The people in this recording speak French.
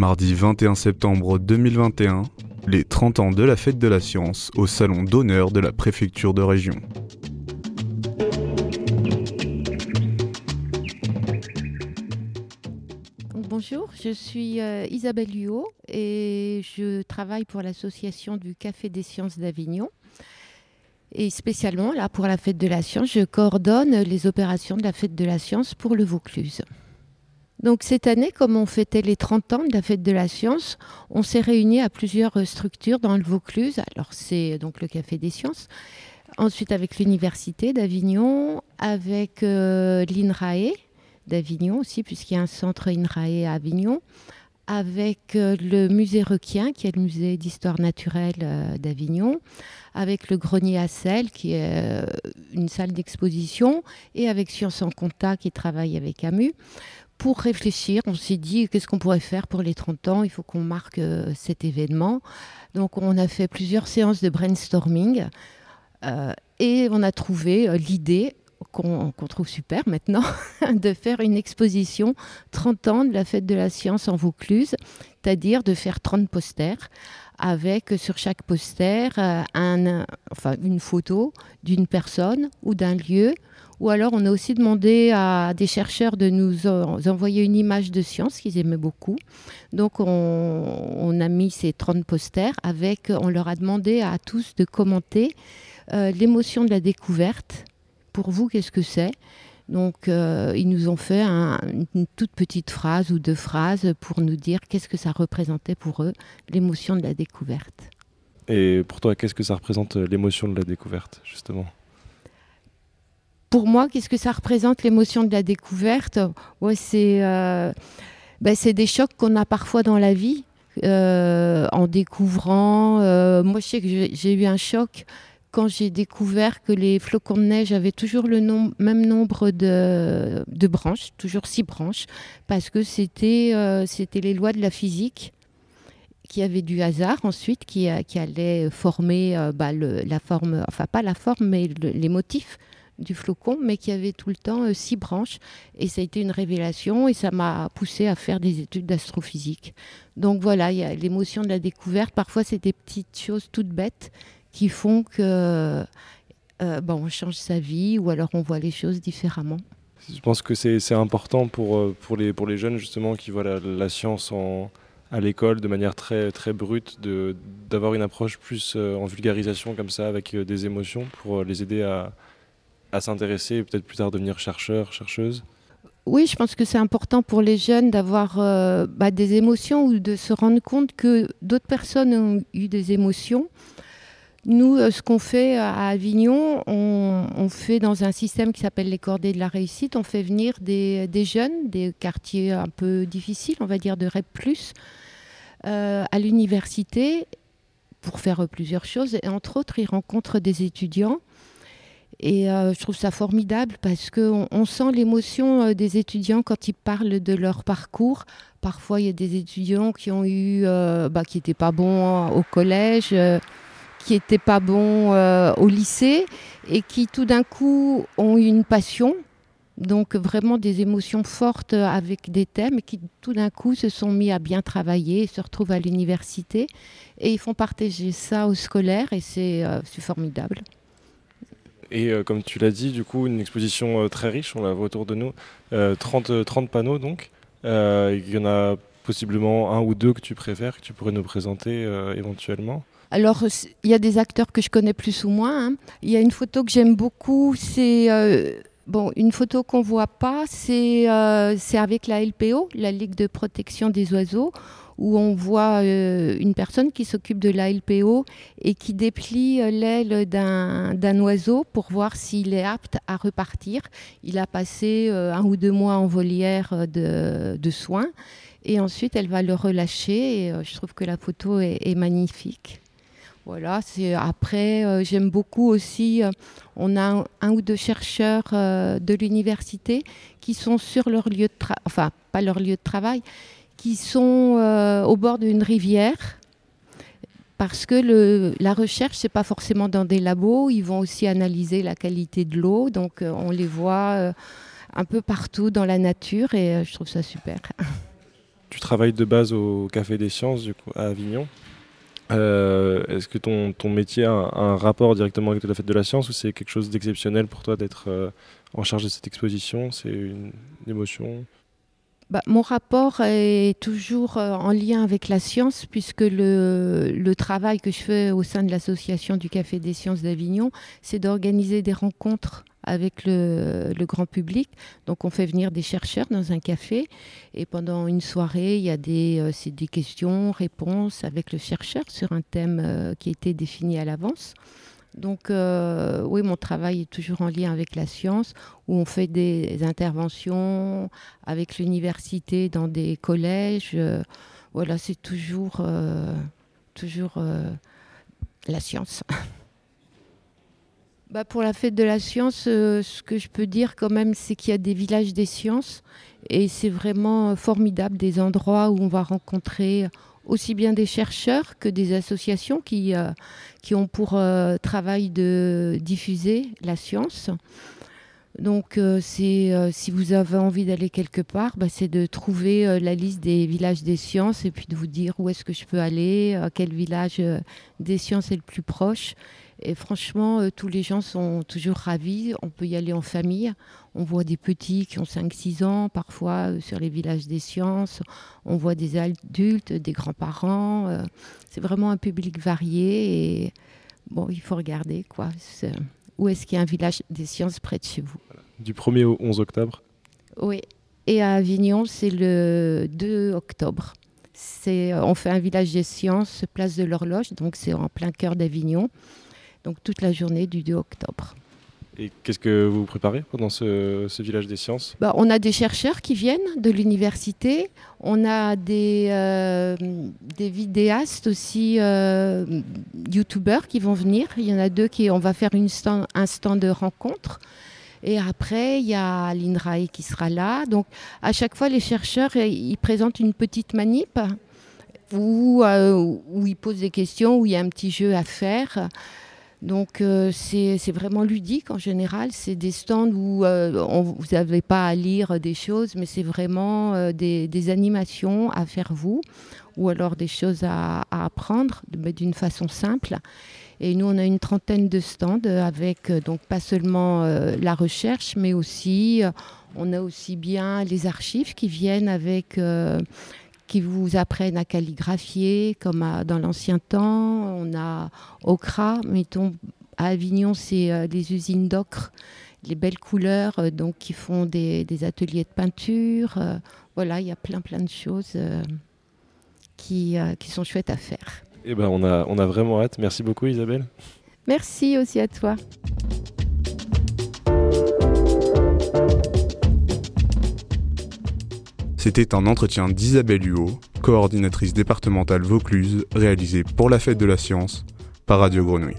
Mardi 21 septembre 2021, les 30 ans de la fête de la science au salon d'honneur de la préfecture de région. Bonjour, je suis euh, Isabelle Huot et je travaille pour l'association du Café des sciences d'Avignon. Et spécialement, là, pour la fête de la science, je coordonne les opérations de la fête de la science pour le Vaucluse. Donc cette année, comme on fêtait les 30 ans de la fête de la science, on s'est réunis à plusieurs structures dans le Vaucluse. Alors c'est donc le Café des sciences, ensuite avec l'Université d'Avignon, avec euh, l'INRAE d'Avignon aussi, puisqu'il y a un centre INRAE à Avignon, avec euh, le musée Requien, qui est le musée d'histoire naturelle euh, d'Avignon, avec le grenier à sel, qui est une salle d'exposition, et avec Sciences en Contact, qui travaille avec AMU pour réfléchir, on s'est dit qu'est-ce qu'on pourrait faire pour les 30 ans, il faut qu'on marque euh, cet événement. Donc on a fait plusieurs séances de brainstorming euh, et on a trouvé euh, l'idée qu'on trouve super maintenant, de faire une exposition 30 ans de la fête de la science en Vaucluse, c'est-à-dire de faire 30 posters avec sur chaque poster une photo d'une personne ou d'un lieu ou alors, on a aussi demandé à des chercheurs de nous envoyer une image de science qu'ils aimaient beaucoup. Donc, on, a mis ces 30 posters avec, on leur a demandé à tous de commenter euh, l'émotion de la découverte. Pour vous, qu'est-ce que c'est? Donc, euh, ils nous ont fait une toute petite phrase ou deux phrases pour nous dire qu'est-ce que ça représentait pour eux, l'émotion de la découverte. Et pour toi, qu'est-ce que ça représente l'émotion de la découverte, justement? Pour moi, qu'est-ce que ça représente l'émotion de la découverte? Euh, ben, c'est des chocs qu'on a parfois dans la vie. Euh, en découvrant, euh, moi je sais que j'ai eu un choc quand j'ai découvert que les flocons de neige avaient toujours le même nombre de, branches, toujours six branches, parce que c'était, les lois de la physique qui avaient du hasard ensuite, qui, allaient former bah, la forme, enfin pas la forme, mais les motifs du flocon, mais qui avait tout le temps euh, six branches. Et ça a été une révélation et ça m'a poussé à faire des études d'astrophysique. Donc voilà, il y a l'émotion de la découverte. Parfois, c'est des petites choses toutes bêtes qui font que euh, bon, on change sa vie ou alors on voit les choses différemment. Je pense que c'est important pour, euh, pour, les, pour les jeunes justement qui voient la, science en, à l'école de manière très, très brute, d'avoir une approche plus en vulgarisation comme ça, avec des émotions pour les aider à, à s'intéresser et peut-être plus tard devenir chercheur, chercheuse oui, je pense que c'est important pour les jeunes d'avoir euh, bah, des émotions ou de se rendre compte que d'autres personnes ont eu des émotions. Nous, euh, ce qu'on fait à Avignon, on, fait dans un système qui s'appelle les cordées de la réussite, on fait venir des, jeunes des quartiers un peu difficiles, on va dire de REP, euh, à l'université pour faire plusieurs choses. Et entre autres, ils rencontrent des étudiants et euh, je trouve ça formidable parce qu'on on sent l'émotion euh, des étudiants quand ils parlent de leur parcours. Parfois, il y a des étudiants qui ont eu, euh, bah, qui n'étaient pas bons au collège, qui n'étaient pas bons au lycée, et qui tout d'un coup ont eu une passion. Donc vraiment des émotions fortes avec des thèmes qui tout d'un coup se sont mis à bien travailler, se retrouvent à l'université et ils font partager ça aux scolaires et c'est formidable. Et euh, comme tu l'as dit, du coup, une exposition euh, très riche, on la voit autour de nous. 30, euh, 30 panneaux donc. il y en a possiblement un ou deux que tu préfères, que tu pourrais nous présenter éventuellement alors, il y a des acteurs que je connais plus ou moins. Hein. Il y a une photo que j'aime beaucoup, c'est bon, une photo qu'on voit pas, c'est avec la LPO, la Ligue de protection des oiseaux, où on voit euh, une personne qui s'occupe de la LPO et qui déplie euh, l'aile d'un oiseau pour voir s'il est apte à repartir. Il a passé euh, un ou deux mois en volière de, soins et ensuite elle va le relâcher et je trouve que la photo est, magnifique. Voilà, après j'aime beaucoup aussi on a un, ou deux chercheurs de l'université qui sont sur leur lieu de travail enfin pas leur lieu de travail, qui sont euh, au bord d'une rivière. Parce que la recherche, c'est pas forcément dans des labos, ils vont aussi analyser la qualité de l'eau, donc euh, on les voit euh, un peu partout dans la nature et je trouve ça super. tu travailles de base au Café des Sciences du coup, à Avignon. Est-ce que ton, ton métier a un, rapport directement avec la fête de la science ou c'est quelque chose d'exceptionnel pour toi d'être en charge de cette exposition? C'est une, émotion? Bah, mon rapport est toujours euh, en lien avec la science, puisque le, travail que je fais au sein de l'association du Café des Sciences d'Avignon, c'est d'organiser des rencontres avec le, grand public. Donc on fait venir des chercheurs dans un café et pendant une soirée, il y a des, euh, questions, réponses avec le chercheur sur un thème euh, qui a été défini à l'avance. Donc euh, oui, mon travail est toujours en lien avec la science, où on fait des interventions avec l'université dans des collèges. Euh, voilà, c'est toujours, euh, toujours la science. Bah pour la fête de la science, ce que je peux dire quand même, c'est qu'il y a des villages des sciences et c'est vraiment formidable, des endroits où on va rencontrer aussi bien des chercheurs que des associations qui, euh, qui ont pour euh, travail de diffuser la science. Donc, euh, si vous avez envie d'aller quelque part, bah, c'est de trouver la liste des villages des sciences et puis de vous dire où est-ce que je peux aller, quel village des sciences est le plus proche. Et franchement, euh, tous les gens sont toujours ravis. On peut y aller en famille. On voit des petits qui ont 5-6 ans, parfois euh, sur les villages des sciences. On voit des adultes, des grands-parents. euh, c'est vraiment un public varié et bon, il faut regarder quoi. C'est- Où est-ce qu'il y a un village des sciences près de chez vous? Du 1er au 11 octobre Oui. Et à Avignon, c'est le 2 octobre. C'est, on fait un village des sciences, place de l'horloge, donc c'est en plein cœur d'Avignon. Donc toute la journée du 2 octobre. Et qu'est-ce que vous préparez pendant ce, ce village des sciences? Bah, on a des chercheurs qui viennent de l'université, on a des, euh, des vidéastes aussi, euh, youtubeurs qui vont venir. Il y en a deux qui, on va faire une stand- un stand de rencontre. Et après, il y a l'INRAE qui sera là. Donc, à chaque fois, les chercheurs, euh, ils présentent une petite manip où, euh, où ils posent des questions, où il y a un petit jeu à faire. Donc euh, c'est vraiment ludique en général. C'est des stands où euh, vous n'avez pas à lire des choses, mais c'est vraiment euh, des, animations à faire vous, ou alors des choses à, apprendre d'une façon simple. Et nous, on a une trentaine de stands avec donc pas seulement la recherche, mais aussi on a aussi bien les archives qui viennent avec qui vous apprennent à calligraphier comme à- dans l'ancien temps. On a Ocra, mettons, à Avignon, c'est euh, les usines d'ocre, les belles couleurs, euh, donc qui font des, des ateliers de peinture. euh, voilà, il y a plein plein de choses euh, qui, qui sont chouettes à faire. Eh ben, on a, on a vraiment hâte. Merci beaucoup, Isabelle. Merci aussi à toi. C'était un entretien d'Isabelle Huot, coordinatrice départementale Vaucluse, réalisé pour la Fête de la Science par Radio Grenouille.